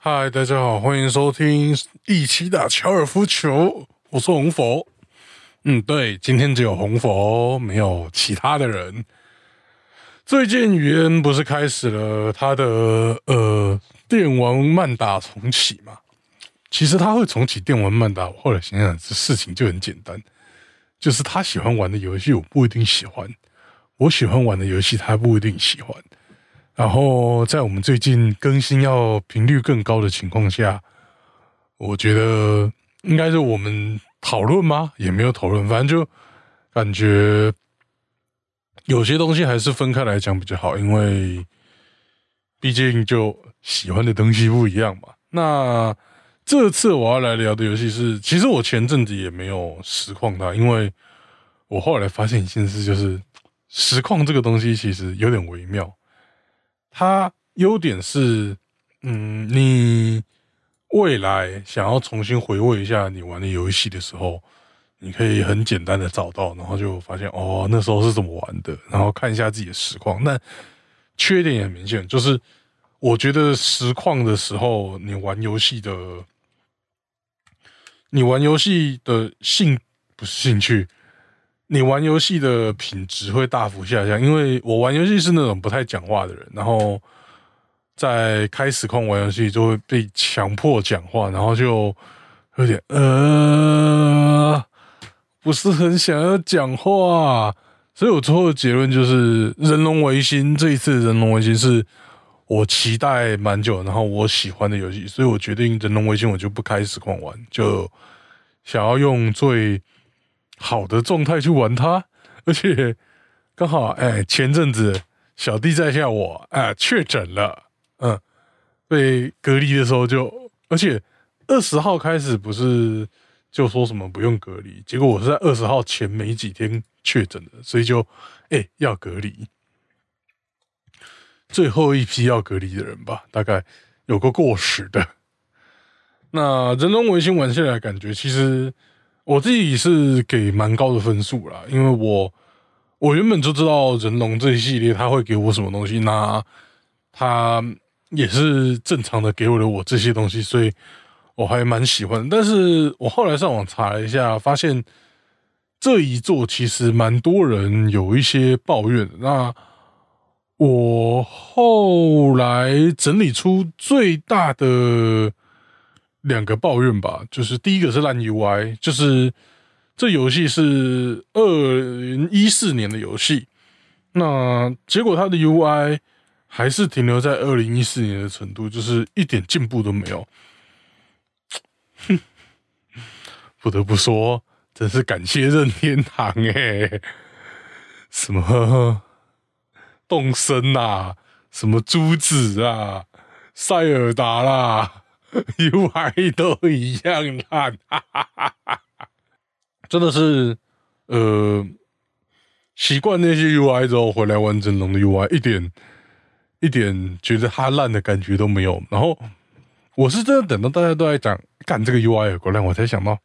嗨，大家好，欢迎收听一起打高尔夫球，我是红佛。嗯，对，今天只有红佛，没有其他的人。最近雨恩不是开始了他的呃电玩慢打重启嘛？其实他会重启电玩慢打，我后来想想，这事情就很简单，就是他喜欢玩的游戏我不一定喜欢，我喜欢玩的游戏他不一定喜欢。然后在我们最近更新要频率更高的情况下，我觉得应该是我们讨论吗？也没有讨论，反正就感觉有些东西还是分开来讲比较好，因为毕竟就喜欢的东西不一样嘛。那这次我要来聊的游戏是，其实我前阵子也没有实况它，因为我后来发现一件事，就是实况这个东西其实有点微妙。它优点是，嗯，你未来想要重新回味一下你玩的游戏的时候，你可以很简单的找到，然后就发现哦，那时候是怎么玩的，然后看一下自己的实况。那缺点也很明显，就是我觉得实况的时候，你玩游戏的，你玩游戏的兴不是兴趣。你玩游戏的品质会大幅下降，因为我玩游戏是那种不太讲话的人，然后在开实况玩游戏就会被强迫讲话，然后就有点呃，不是很想要讲话，所以我最后的结论就是《人龙维新》这一次《人龙维新》是我期待蛮久，然后我喜欢的游戏，所以我决定《人龙维新》我就不开实况玩，就想要用最。好的状态去玩它，而且刚好哎，前阵子小弟在下我哎确诊了，嗯，被隔离的时候就，而且二十号开始不是就说什么不用隔离，结果我是在二十号前没几天确诊的，所以就哎要隔离，最后一批要隔离的人吧，大概有个过时的。那人龙维新玩下来感觉其实。我自己是给蛮高的分数啦，因为我我原本就知道人龙这一系列他会给我什么东西，那他也是正常的给我了我这些东西，所以我还蛮喜欢。但是我后来上网查了一下，发现这一座其实蛮多人有一些抱怨。那我后来整理出最大的。两个抱怨吧，就是第一个是烂 UI，就是这游戏是二零一四年的游戏，那结果它的 UI 还是停留在二零一四年的程度，就是一点进步都没有。哼，不得不说，真是感谢任天堂哎，什么动森啊，什么珠子啊，塞尔达啦。UI 都一样烂，真的是，呃，习惯那些 UI 之后回来玩真龙的 UI，一点一点觉得它烂的感觉都没有。然后我是真的等到大家都在讲干这个 UI 有多烂，我才想到，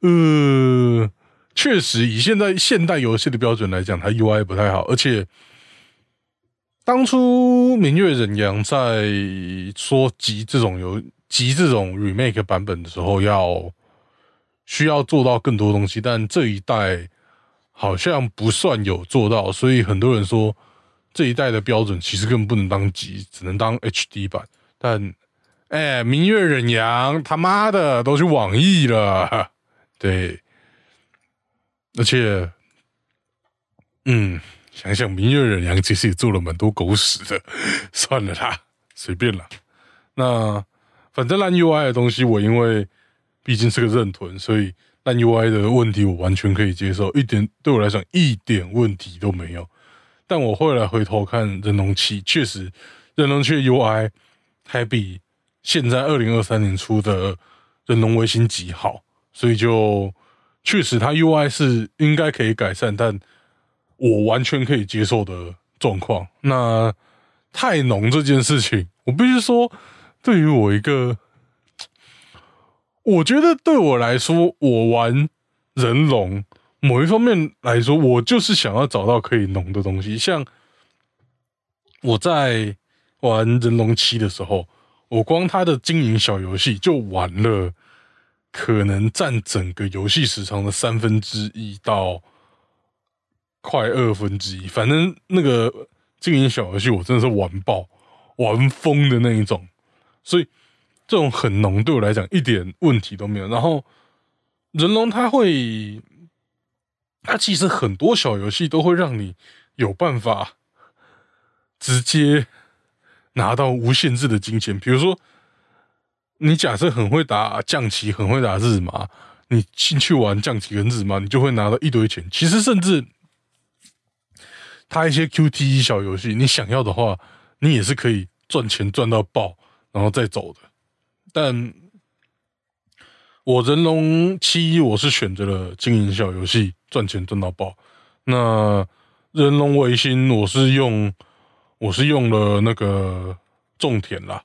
呃，确实以现在现代游戏的标准来讲，它 UI 不太好，而且当初明月忍阳在说集这种游。集这种 remake 版本的时候，要需要做到更多东西，但这一代好像不算有做到，所以很多人说这一代的标准其实根本不能当集，只能当 HD 版。但哎，明月忍阳他妈的都去网易了，对，而且嗯，想想明月忍阳其实也做了蛮多狗屎的，算了啦，随便了，那。反正烂 UI 的东西，我因为毕竟是个认屯，所以烂 UI 的问题我完全可以接受，一点对我来讲一点问题都没有。但我后来回头看人龙七，确实人龙七的 UI 还比现在二零二三年出的人龙微星级好，所以就确实它 UI 是应该可以改善，但我完全可以接受的状况。那太浓这件事情，我必须说。对于我一个，我觉得对我来说，我玩人龙某一方面来说，我就是想要找到可以浓的东西。像我在玩人龙七的时候，我光他的经营小游戏就玩了，可能占整个游戏时长的三分之一到快二分之一。反正那个经营小游戏，我真的是玩爆、玩疯的那一种。所以这种很浓，对我来讲一点问题都没有。然后人龙他会，他其实很多小游戏都会让你有办法直接。拿到无限制的金钱，比如说，你假设很会打象棋，很会打日麻，你进去玩象棋跟日麻，你就会拿到一堆钱。其实，甚至他一些 QTE 小游戏，你想要的话，你也是可以赚钱赚到爆，然后再走的。但我人龙七，我是选择了经营小游戏赚钱赚到爆。那人龙维新，我是用。我是用了那个种田啦，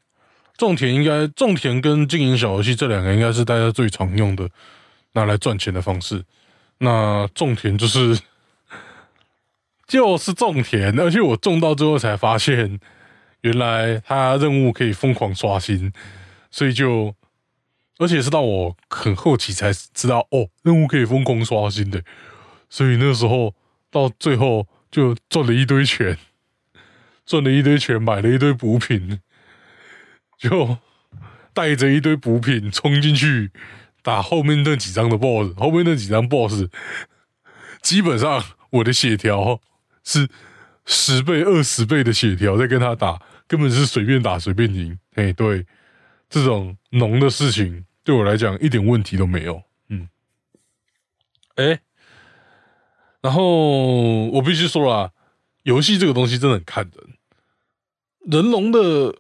种田应该种田跟经营小游戏这两个应该是大家最常用的拿来赚钱的方式。那种田就是 就是种田，而且我种到最后才发现，原来他任务可以疯狂刷新，所以就而且是到我很后期才知道哦，任务可以疯狂刷新的，所以那时候到最后就赚了一堆钱。赚了一堆钱，买了一堆补品，就带着一堆补品冲进去打后面那几张的 BOSS。后面那几张 BOSS，基本上我的血条是十倍、二十倍的血条在跟他打，根本是随便打随便赢。哎，对，这种浓的事情对我来讲一点问题都没有。嗯，哎，然后我必须说了，游戏这个东西真的很看人。人龙的，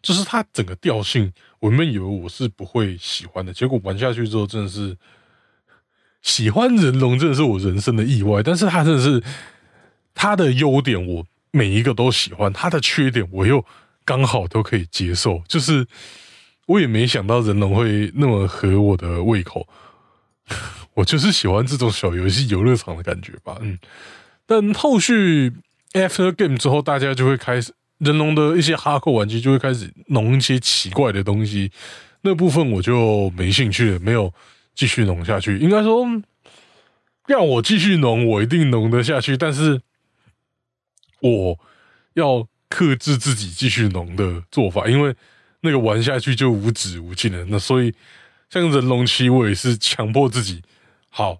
就是它整个调性，我原本以为我是不会喜欢的，结果玩下去之后，真的是喜欢人龙，真的是我人生的意外。但是它真的是它的优点，我每一个都喜欢；它的缺点，我又刚好都可以接受。就是我也没想到人龙会那么合我的胃口，我就是喜欢这种小游戏游乐场的感觉吧。嗯，但后续。After game 之后，大家就会开始人龙的一些哈扣玩具就会开始弄一些奇怪的东西，那部分我就没兴趣了，没有继续弄下去。应该说，让我继续弄，我一定弄得下去，但是我要克制自己继续浓的做法，因为那个玩下去就无止无尽了。那所以，像人龙七，我也是强迫自己好。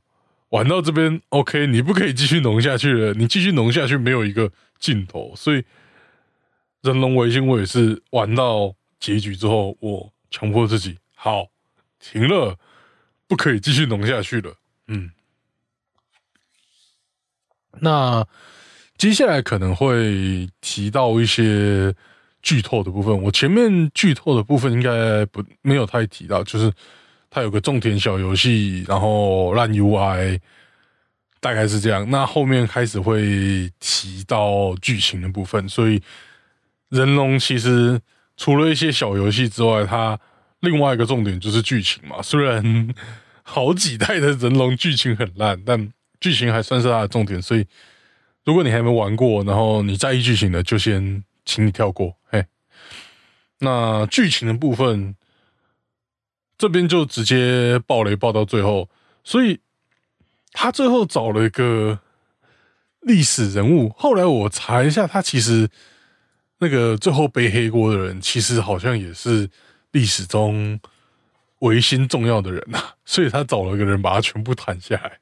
玩到这边，OK，你不可以继续浓下去了。你继续浓下去，没有一个尽头。所以，人龙维新我也是玩到结局之后，我强迫自己好停了，不可以继续浓下去了。嗯，那接下来可能会提到一些剧透的部分。我前面剧透的部分应该不没有太提到，就是。它有个种田小游戏，然后烂 UI，大概是这样。那后面开始会提到剧情的部分，所以人龙其实除了一些小游戏之外，它另外一个重点就是剧情嘛。虽然好几代的人龙剧情很烂，但剧情还算是它的重点。所以如果你还没玩过，然后你在意剧情的，就先请你跳过。嘿，那剧情的部分。这边就直接爆雷爆到最后，所以他最后找了一个历史人物。后来我查一下，他其实那个最后背黑锅的人，其实好像也是历史中维新重要的人呐。所以他找了个人把他全部弹下来，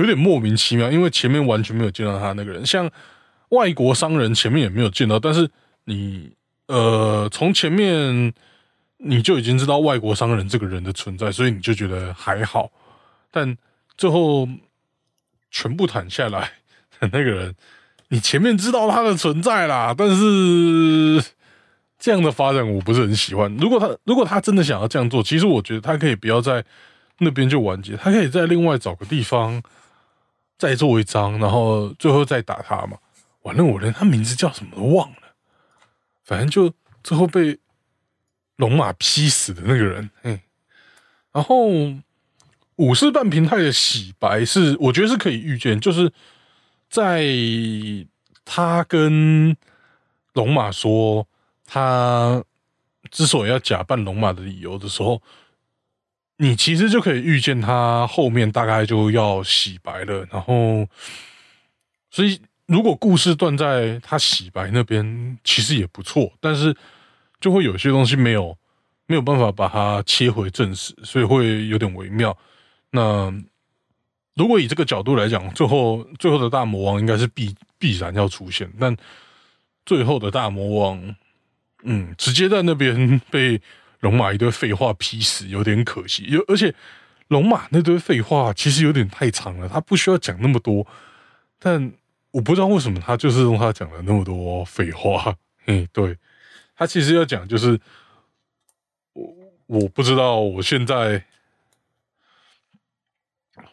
有点莫名其妙。因为前面完全没有见到他那个人，像外国商人前面也没有见到，但是你呃从前面。你就已经知道外国商人这个人的存在，所以你就觉得还好。但最后全部谈下来，那个人，你前面知道他的存在啦，但是这样的发展我不是很喜欢。如果他如果他真的想要这样做，其实我觉得他可以不要在那边就完结，他可以在另外找个地方再做一张，然后最后再打他嘛。完了，我连他名字叫什么都忘了，反正就最后被。龙马劈死的那个人，嗯，然后武士半平太的洗白是，我觉得是可以预见，就是在他跟龙马说他之所以要假扮龙马的理由的时候，你其实就可以预见他后面大概就要洗白了。然后，所以如果故事断在他洗白那边，其实也不错。但是就会有些东西没有没有办法把它切回正史，所以会有点微妙。那如果以这个角度来讲，最后最后的大魔王应该是必必然要出现，但最后的大魔王，嗯，直接在那边被龙马一堆废话劈死，有点可惜。有而且龙马那堆废话其实有点太长了，他不需要讲那么多。但我不知道为什么他就是用他讲了那么多废话。嗯，对他其实要讲就是我我不知道我现在。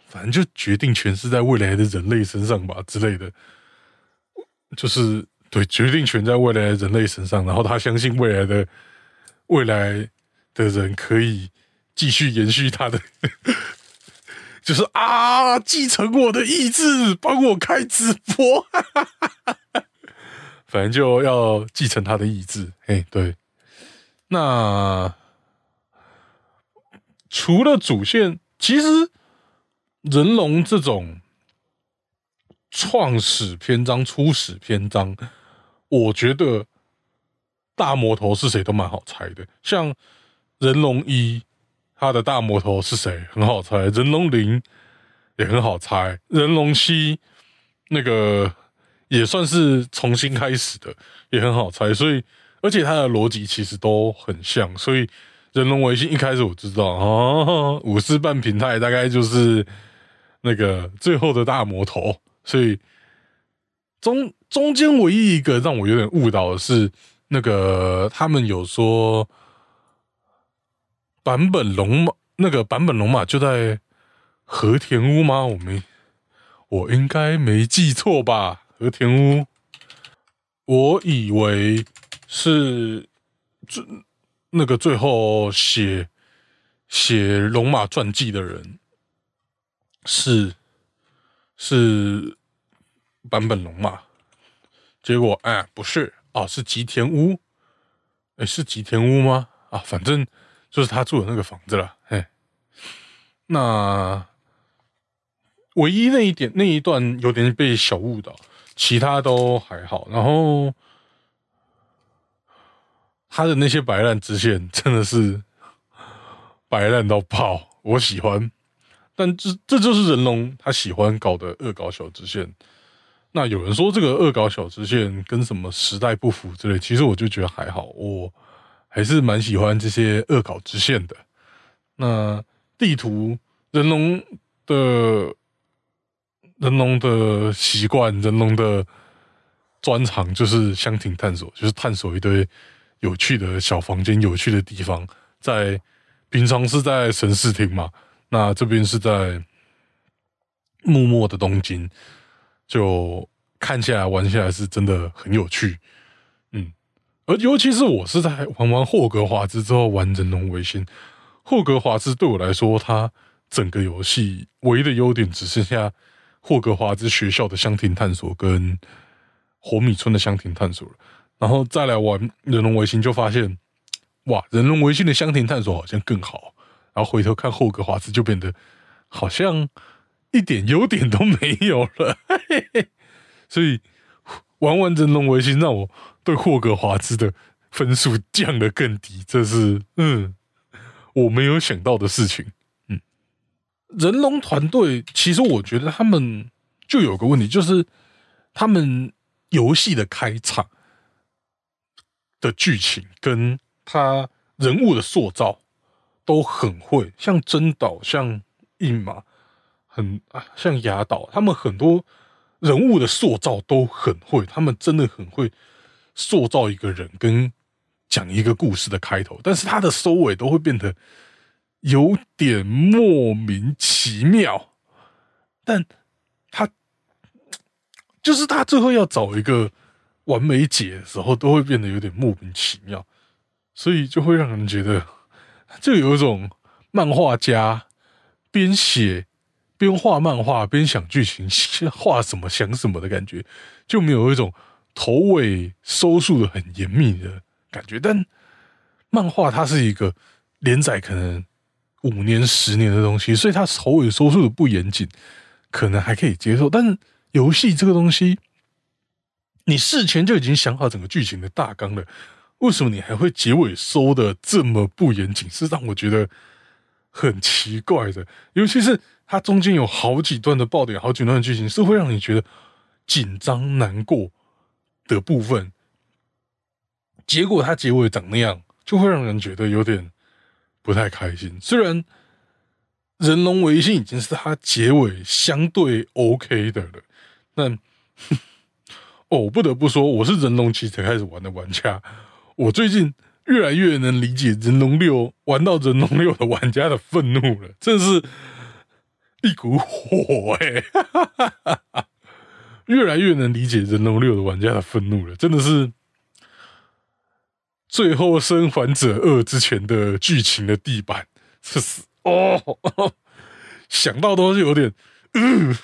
反正就决定权是在未来的人类身上吧之类的，就是对决定权在未来人类身上，然后他相信未来的未来的人可以继续延续他的，就是啊，继承我的意志，帮我开直播，反正就要继承他的意志。哎，对，那除了主线，其实。人龙这种创始篇章、初始篇章，我觉得大魔头是谁都蛮好猜的。像人龙一，他的大魔头是谁很好猜；人龙零也很好猜；人龙七那个也算是重新开始的，也很好猜。所以，而且他的逻辑其实都很像。所以，人龙维新一开始我知道哦，五四半平台大概就是。那个最后的大魔头，所以中中间唯一一个让我有点误导的是，那个他们有说版本龙马，那个版本龙马就在和田屋吗？我没，我应该没记错吧？和田屋，我以为是最那个最后写写龙马传记的人。是是版本龙马，结果哎不是哦，是吉田屋，哎是吉田屋吗？啊，反正就是他住的那个房子了。嘿，那唯一那一点那一段有点被小误导，其他都还好。然后他的那些白烂支线真的是白烂到爆，我喜欢。但这这就是人龙他喜欢搞的恶搞小支线。那有人说这个恶搞小支线跟什么时代不符之类，其实我就觉得还好，我还是蛮喜欢这些恶搞支线的。那地图人龙的人龙的习惯，人龙的专长就是箱庭探索，就是探索一堆有趣的小房间、有趣的地方。在平常是在神视厅嘛。那这边是在默默的东京，就看起来玩起来是真的很有趣，而尤其是我是在玩完霍格华兹之后玩人龙维新，霍格华兹对我来说，它整个游戏唯一的优点只剩下霍格华兹学校的箱庭探索跟火米村的箱庭探索，然后再来玩人龙维新，就发现哇，人龙维新的箱庭探索好像更好。然后回头看霍格华兹，就变得好像一点优点都没有了。嘿嘿所以玩完人龙维新，让我对霍格华兹的分数降得更低。这是嗯，我没有想到的事情。嗯，人龙团队其实我觉得他们就有个问题，就是他们游戏的开场的剧情跟他人物的塑造。都很会，像真岛、像印马，很啊，像雅岛，他们很多人物的塑造都很会，他们真的很会塑造一个人跟讲一个故事的开头，但是他的收尾都会变得有点莫名其妙，但他就是他最后要找一个完美解的时候，都会变得有点莫名其妙，所以就会让人觉得。就有一种漫画家边写边画漫画边想剧情，画什么想什么的感觉，就没有一种头尾收束的很严密的感觉。但漫画它是一个连载可能五年、十年的东西，所以它头尾收束的不严谨，可能还可以接受。但游戏这个东西，你事前就已经想好整个剧情的大纲了，为什么你还会结尾收的这么不严谨？是让我觉得很奇怪的。尤其是它中间有好几段的爆点，好几段的剧情是会让你觉得紧张、难过的部分，结果它结尾长那样，就会让人觉得有点不太开心。虽然人龙维新已经是它结尾相对 OK 的了，但。哦，不得不说，我是人龙七才开始玩的玩家。我最近越来越能理解人龙六玩到人龙六的玩家的愤怒了，真是一股火哎！越来越能理解人龙六的玩家的愤怒了，真的是最后生还者二之前的剧情的地板，是死 哦！想到都是有点嗯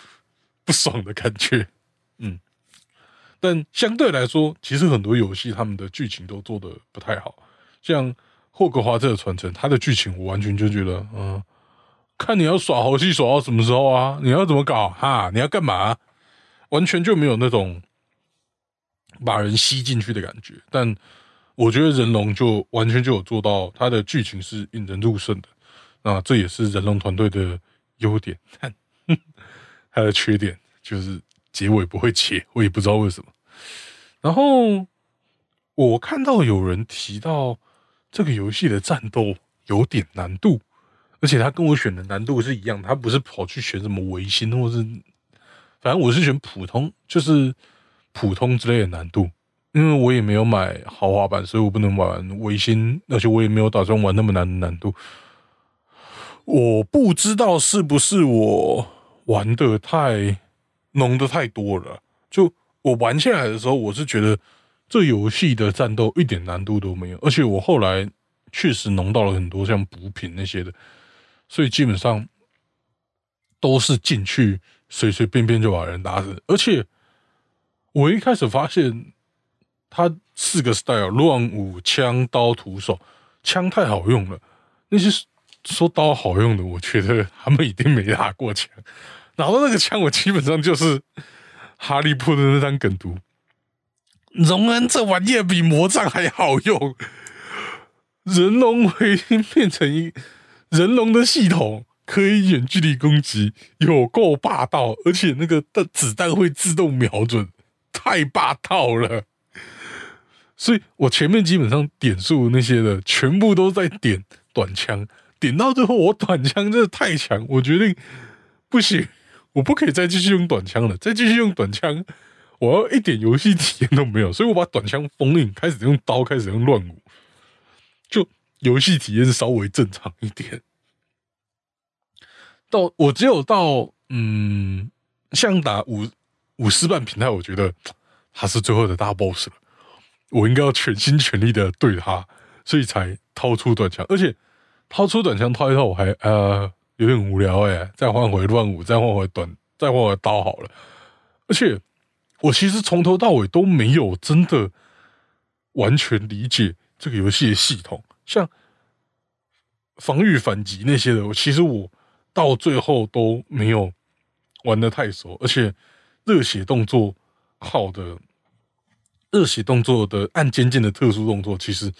不爽的感觉，嗯。但相对来说，其实很多游戏他们的剧情都做的不太好，像《霍格华兹的传承》，它的剧情我完全就觉得，嗯，看你要耍猴戏耍到什么时候啊？你要怎么搞哈？你要干嘛？完全就没有那种把人吸进去的感觉。但我觉得人龙就完全就有做到，它的剧情是引人入胜的。那这也是人龙团队的优点，但它的缺点就是。结尾不会切，我也不知道为什么。然后我看到有人提到这个游戏的战斗有点难度，而且他跟我选的难度是一样，他不是跑去选什么维新，或是反正我是选普通，就是普通之类的难度。因为我也没有买豪华版，所以我不能玩维新，而且我也没有打算玩那么难的难度。我不知道是不是我玩的太。浓的太多了，就我玩下来的时候，我是觉得这游戏的战斗一点难度都没有，而且我后来确实浓到了很多像补品那些的，所以基本上都是进去随随便便就把人打死。而且我一开始发现，他四个 style 乱舞、枪、刀、徒手，枪太好用了。那些说刀好用的，我觉得他们一定没打过枪。拿到那个枪，我基本上就是哈利波特那张梗图。荣恩这玩意儿比魔杖还好用，人龙会变成一人龙的系统，可以远距离攻击，有够霸道，而且那个的子弹会自动瞄准，太霸道了。所以我前面基本上点数那些的，全部都在点短枪，点到最后我短枪真的太强，我决定不行。我不可以再继续用短枪了，再继续用短枪，我要一点游戏体验都没有，所以我把短枪封印，开始用刀，开始用乱舞，就游戏体验稍微正常一点。到我只有到嗯，像打五五四半平台，我觉得他是最后的大 boss 了，我应该要全心全力的对他，所以才掏出短枪，而且掏出短枪掏一套，我还呃。有点无聊哎，再换回乱舞，再换回短，再换回刀好了。而且我其实从头到尾都没有真的完全理解这个游戏的系统，像防御反击那些的，其实我到最后都没有玩的太熟。而且热血动作好的热血动作的按键键的特殊动作，其实。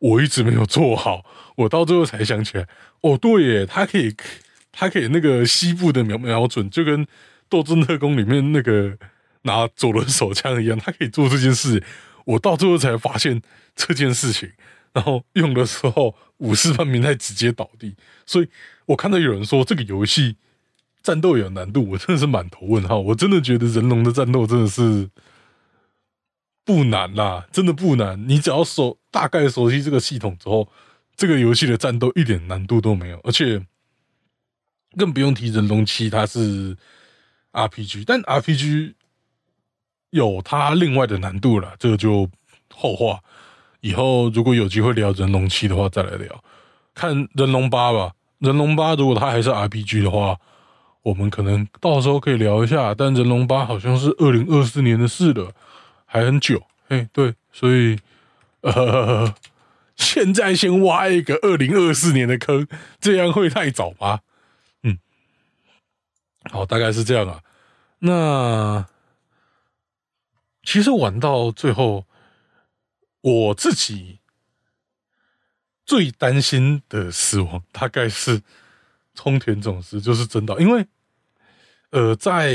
我一直没有做好，我到最后才想起来。哦，对耶，他可以，他可以那个西部的瞄瞄准，就跟《斗争特工》里面那个拿左轮手枪一样，他可以做这件事。我到最后才发现这件事情，然后用的时候，武士半明太直接倒地。所以我看到有人说这个游戏战斗有难度，我真的是满头问号。我真的觉得人龙的战斗真的是。不难啦，真的不难。你只要熟大概熟悉这个系统之后，这个游戏的战斗一点难度都没有，而且更不用提人龙七，它是 RPG，但 RPG 有它另外的难度了，这个就后话。以后如果有机会聊人龙七的话，再来聊。看人龙八吧，人龙八如果它还是 RPG 的话，我们可能到时候可以聊一下。但人龙八好像是二零二四年的事了。还很久，哎，对，所以呃，现在先挖一个二零二四年的坑，这样会太早吗？嗯，好，大概是这样啊。那其实玩到最后，我自己最担心的死亡，大概是冲田总司，就是真的，因为呃，在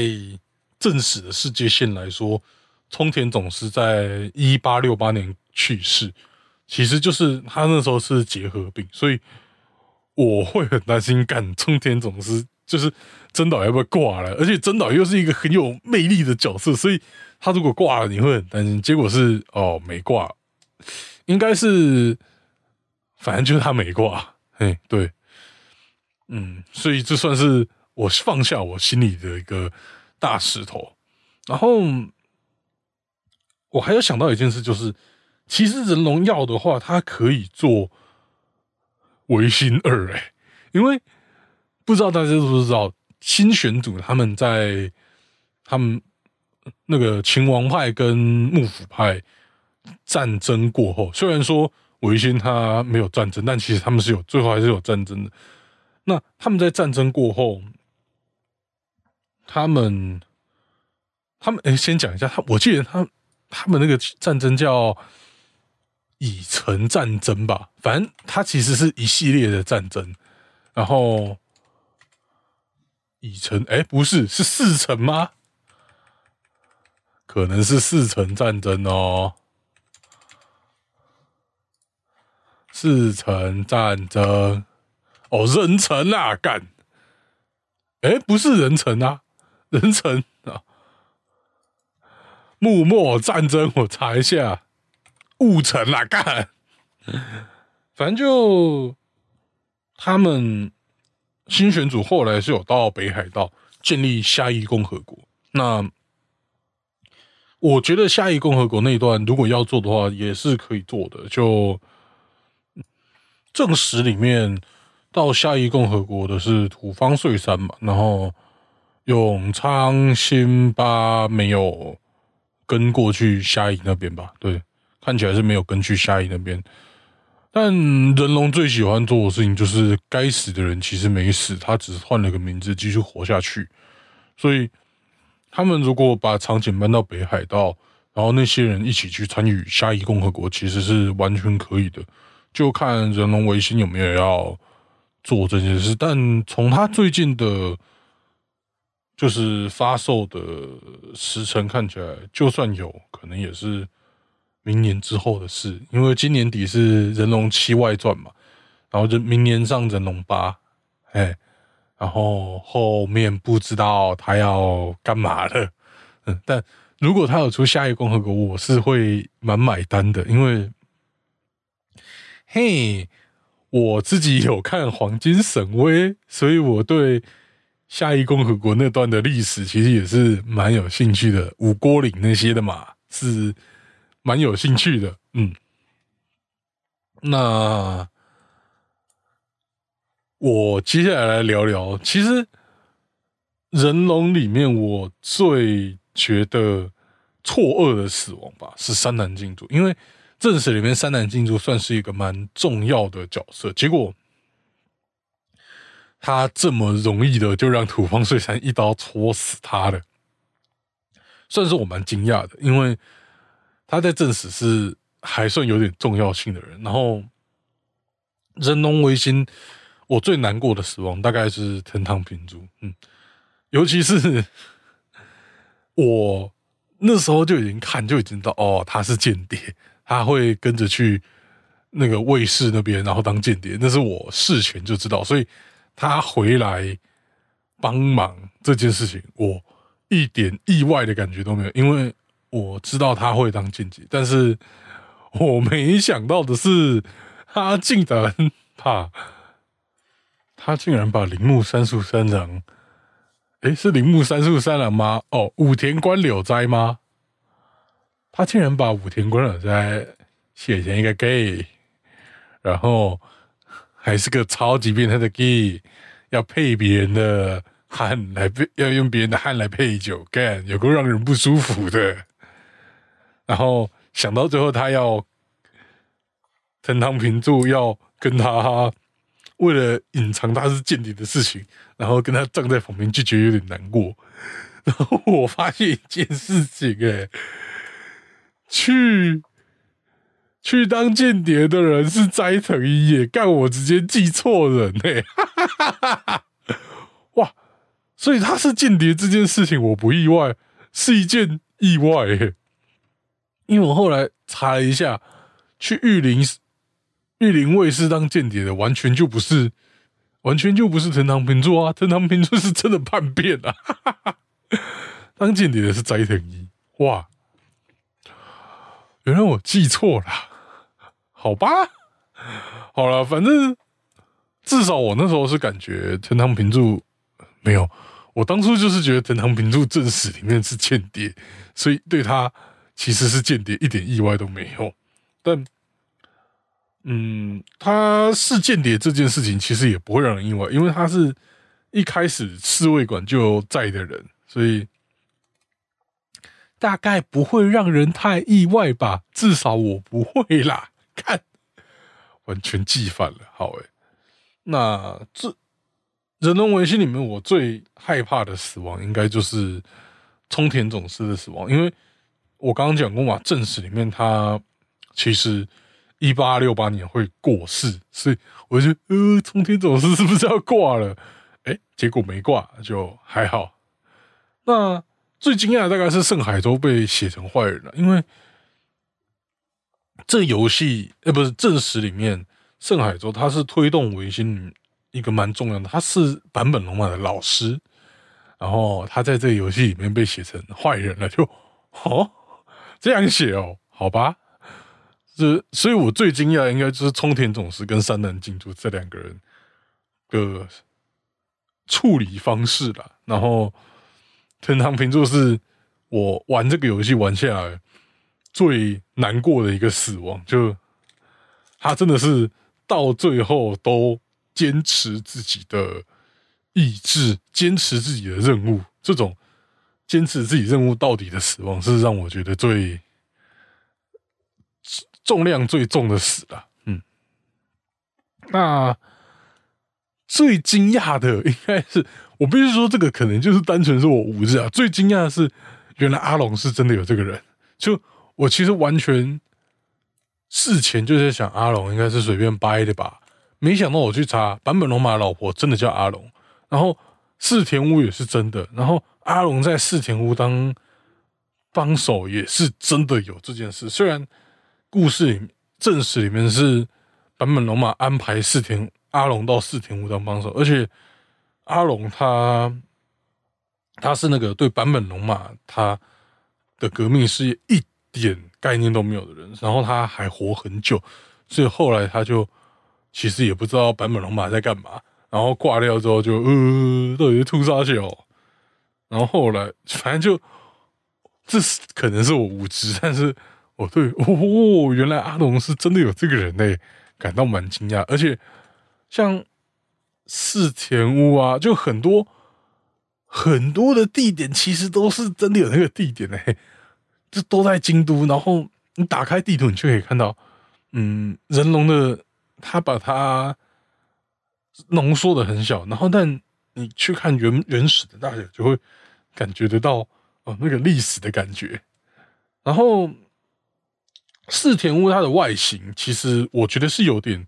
正史的世界线来说。冲田总司在一八六八年去世，其实就是他那时候是结核病，所以我会很担心，干冲田总司就是真岛要不要挂了？而且真岛又是一个很有魅力的角色，所以他如果挂了，你会很担心。结果是哦，没挂，应该是反正就是他没挂。嘿，对，嗯，所以这算是我放下我心里的一个大石头，然后。我还有想到一件事，就是其实人龙要的话，它可以做维新二哎，因为不知道大家知不知道，新选组他们在他们那个秦王派跟幕府派战争过后，虽然说维新他没有战争，但其实他们是有最后还是有战争的。那他们在战争过后，他们他们哎，先讲一下他，我记得他。他们那个战争叫乙城战争吧，反正它其实是一系列的战争。然后乙城，哎，不是，是四城吗？可能是四城战争哦。四城战争，哦，人城啊，干！哎，不是人城啊，人城啊。幕末战争，我查一下，雾城啊，干，反正就他们新选组后来是有到北海道建立夏邑共和国。那我觉得夏邑共和国那一段如果要做的话，也是可以做的。就正史里面到夏邑共和国的是土方岁三嘛，然后永昌新八没有。跟过去虾夷那边吧，对，看起来是没有跟去虾夷那边。但人龙最喜欢做的事情就是该死的人其实没死，他只是换了个名字继续活下去。所以他们如果把场景搬到北海道，然后那些人一起去参与虾夷共和国，其实是完全可以的。就看人龙维新有没有要做这件事。但从他最近的。就是发售的时程看起来，就算有可能也是明年之后的事，因为今年底是《人龙七外传》嘛，然后就明年上《人龙八》，哎，然后后面不知道他要干嘛了，嗯，但如果他有出下一个共和国，我是会蛮买单的，因为，嘿，我自己有看《黄金神威》，所以我对。夏邑共和国那段的历史其实也是蛮有兴趣的，五郭岭那些的嘛，是蛮有兴趣的。嗯，那我接下来来聊聊，其实人龙里面我最觉得错愕的死亡吧，是山南镜主，因为正史里面山南镜主算是一个蛮重要的角色，结果。他这么容易的就让土方岁三一刀戳死他了，算是我蛮惊讶的，因为他在正史是还算有点重要性的人。然后人龙维新，我最难过的死亡大概是藤堂平助，嗯，尤其是我那时候就已经看就已经知道，哦，他是间谍，他会跟着去那个卫士那边，然后当间谍，那是我事前就知道，所以。他回来帮忙这件事情，我一点意外的感觉都没有，因为我知道他会当间谍，但是我没想到的是，他竟然把，他竟然把铃木三树三郎，诶，是铃木三树三郎吗？哦，武田关柳斋吗？他竟然把武田关柳斋写成一个 gay，然后。还是个超级变态的 gay，要配别人的汗来配，要用别人的汗来配酒，干有个让人不舒服的。然后想到最后他要藤堂平助要跟他为了隐藏他是间谍的事情，然后跟他站在旁边，就觉得有点难过。然后我发现一件事情，哎，去去当间谍的人是斋藤一也，干我直接记错人哎，哇！所以他是间谍这件事情我不意外，是一件意外，因为我后来查了一下，去玉林玉林卫视当间谍的，完全就不是，完全就不是藤堂平助啊，藤堂平助是真的叛变啊。哈哈哈当间谍的是斋藤一，哇！原来我记错了，好吧，好了，反正至少我那时候是感觉藤堂平助没有，我当初就是觉得藤堂平助正史里面是间谍，所以对他其实是间谍一点意外都没有。但，嗯，他是间谍这件事情其实也不会让人意外，因为他是一开始侍卫馆就在的人。所以大概不会让人太意外吧，至少我不会啦。看，完全记反了。好诶，那这人龙维新里面，我最害怕的死亡，应该就是冲田总司的死亡。因为我刚刚讲过嘛，正史里面他其实一八六八年会过世，所以我就呃，冲田总司是不是要挂了？哎，结果没挂，就还好。那最惊讶大概是盛海洲被写成坏人了，因为这游戏呃不是正史里面盛海洲他是推动维新一个蛮重要的，他是坂本龙马的老师，然后他在这个游戏里面被写成坏人了，就哦这样写哦，好吧，这所以我最惊讶应该就是冲田总司跟山南静助这两个人的处理方式了，然后。藤堂平座是我玩这个游戏玩下来最难过的一个死亡，就他真的是到最后都坚持自己的意志，坚持自己的任务，这种坚持自己任务到底的死亡，是让我觉得最重量最重的死了。嗯，那最惊讶的应该是。我必须说，这个可能就是单纯是我无知啊。最惊讶的是，原来阿龙是真的有这个人。就我其实完全事前就在想，阿龙应该是随便掰的吧。没想到我去查，坂本龙马老婆真的叫阿龙，然后四田屋也是真的，然后阿龙在四田屋当帮手也是真的有这件事。虽然故事里正史里面是坂本龙马安排四田阿龙到四田屋当帮手，而且。阿龙他他是那个对版本龙马他的革命事业一点概念都没有的人，然后他还活很久，所以后来他就其实也不知道版本龙马在干嘛，然后挂掉之后就呃，到底是屠杀小，然后后来反正就这是可能是我无知，但是我对哦，原来阿龙是真的有这个人嘞，感到蛮惊讶，而且像。四田屋啊，就很多很多的地点，其实都是真的有那个地点嘞，这都在京都。然后你打开地图，你就可以看到，嗯，人龙的他把它浓缩的很小，然后但你去看原原始的大小，就会感觉得到哦那个历史的感觉。然后四田屋它的外形，其实我觉得是有点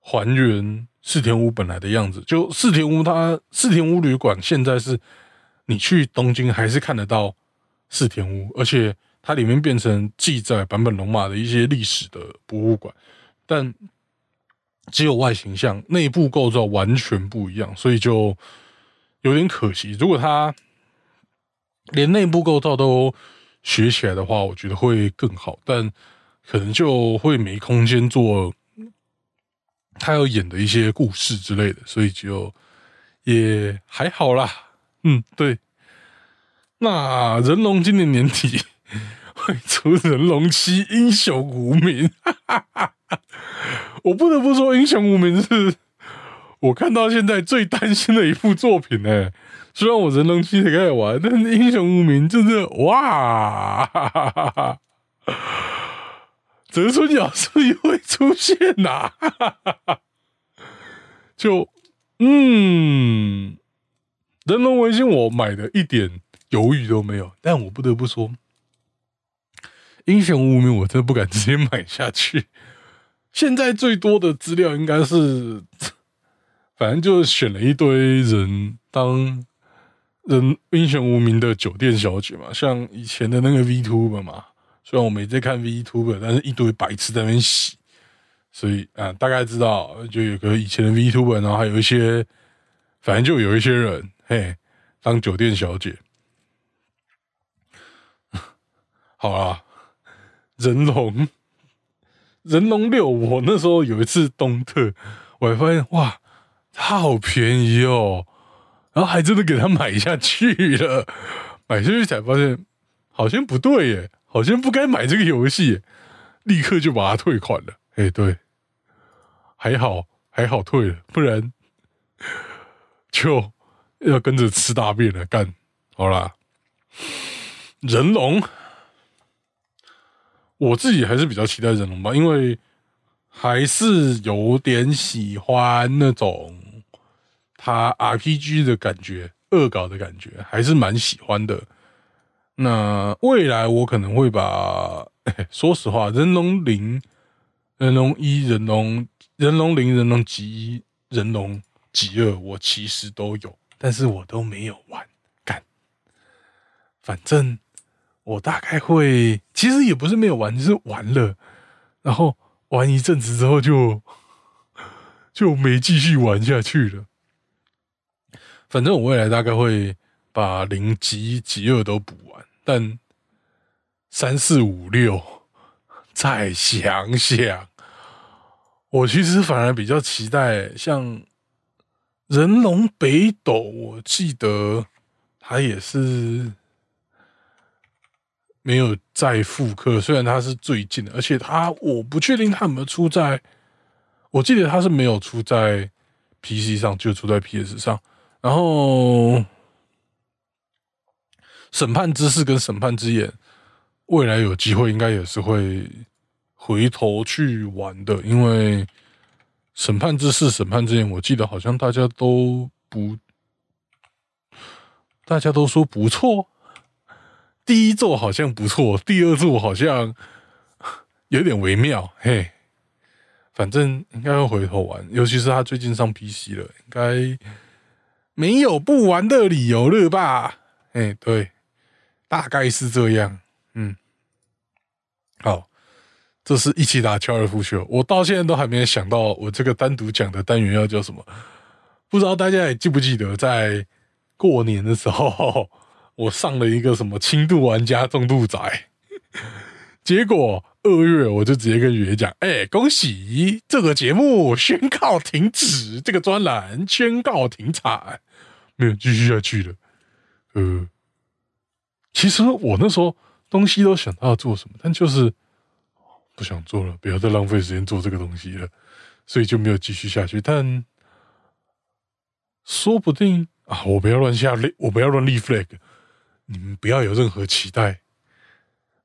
还原。四田屋本来的样子，就四田屋，它四田屋旅馆现在是，你去东京还是看得到四田屋，而且它里面变成记载版本龙马的一些历史的博物馆，但只有外形像，内部构造完全不一样，所以就有点可惜。如果它连内部构造都学起来的话，我觉得会更好，但可能就会没空间做。他要演的一些故事之类的，所以就也还好啦。嗯，对。那人龙今年年底会出人龙七英雄无名，我不得不说，英雄无名是我看到现在最担心的一部作品呢。虽然我人龙七也开始玩，但英雄无名真是哇！泽村雅是不是会出现呐？就嗯，人龙维新我买的一点犹豫都没有，但我不得不说，英雄无名我真的不敢直接买下去。现在最多的资料应该是，反正就选了一堆人当人英雄无名的酒店小姐嘛，像以前的那个 V Tuber 嘛。虽然我没在看 V Tuber，但是一堆白痴在那边洗，所以啊，大概知道就有个以前的 V Tuber，然后还有一些，反正就有一些人嘿当酒店小姐。好啊，人龙人龙六，我那时候有一次东特，我还发现哇，它好便宜哦，然后还真的给他买下去了，买下去才发现好像不对耶。好像不该买这个游戏，立刻就把它退款了。哎，对，还好还好退了，不然 就要跟着吃大便了。干好啦，人龙，我自己还是比较期待人龙吧，因为还是有点喜欢那种他 RPG 的感觉，恶搞的感觉，还是蛮喜欢的。那未来我可能会把，说实话，人龙零、人龙一、人龙、人龙零、人龙极一、人龙极二，我其实都有，但是我都没有玩干。反正我大概会，其实也不是没有玩，就是玩了，然后玩一阵子之后就就没继续玩下去了。反正我未来大概会把零级极二都补完。但三四五六，再想想，我其实反而比较期待像人龙北斗。我记得他也是没有再复刻，虽然他是最近的，而且他我不确定他有没有出在，我记得他是没有出在 PC 上，就出在 PS 上，然后。审判之事跟审判之眼，未来有机会应该也是会回头去玩的，因为审判之事、审判之眼，我记得好像大家都不，大家都说不错。第一座好像不错，第二座好像有点微妙。嘿，反正应该会回头玩，尤其是他最近上 PC 了，应该没有不玩的理由了吧？哎，对。大概是这样，嗯，好，这是一起打高尔夫球。我到现在都还没有想到我这个单独讲的单元要叫什么，不知道大家还记不记得，在过年的时候，我上了一个什么轻度玩家重度宅，结果二月我就直接跟爷讲，哎，恭喜这个节目宣告停止，这个专栏宣告停产，没有继续下去了，呃。其实我那时候东西都想到要做什么，但就是不想做了，不要再浪费时间做这个东西了，所以就没有继续下去。但说不定啊，我不要乱下立，我不要乱立 flag，你们不要有任何期待。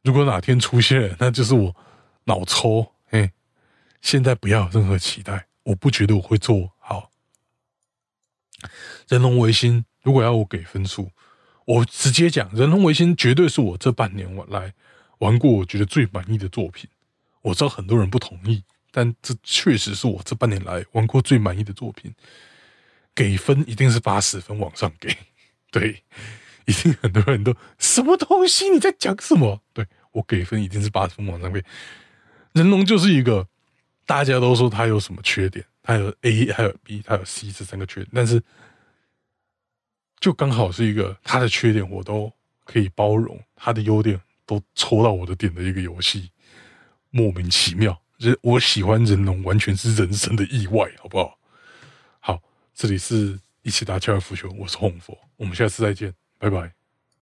如果哪天出现了，那就是我脑抽。嘿，现在不要有任何期待，我不觉得我会做好。人龙维新，如果要我给分数。我直接讲，《人龙维新》绝对是我这半年我来玩过我觉得最满意的作品。我知道很多人不同意，但这确实是我这半年来玩过最满意的作品。给分一定是八十分往上给，对，一定很多人都什么东西你在讲什么？对我给分一定是八十分往上给。人龙就是一个大家都说他有什么缺点，他有 A 还有 B，他有 C 这三个缺点，但是。就刚好是一个他的缺点我都可以包容，他的优点都抽到我的点的一个游戏，莫名其妙。人我喜欢人龙，完全是人生的意外，好不好？好，这里是一起打高尔夫球，我是红佛，我们下次再见，拜拜。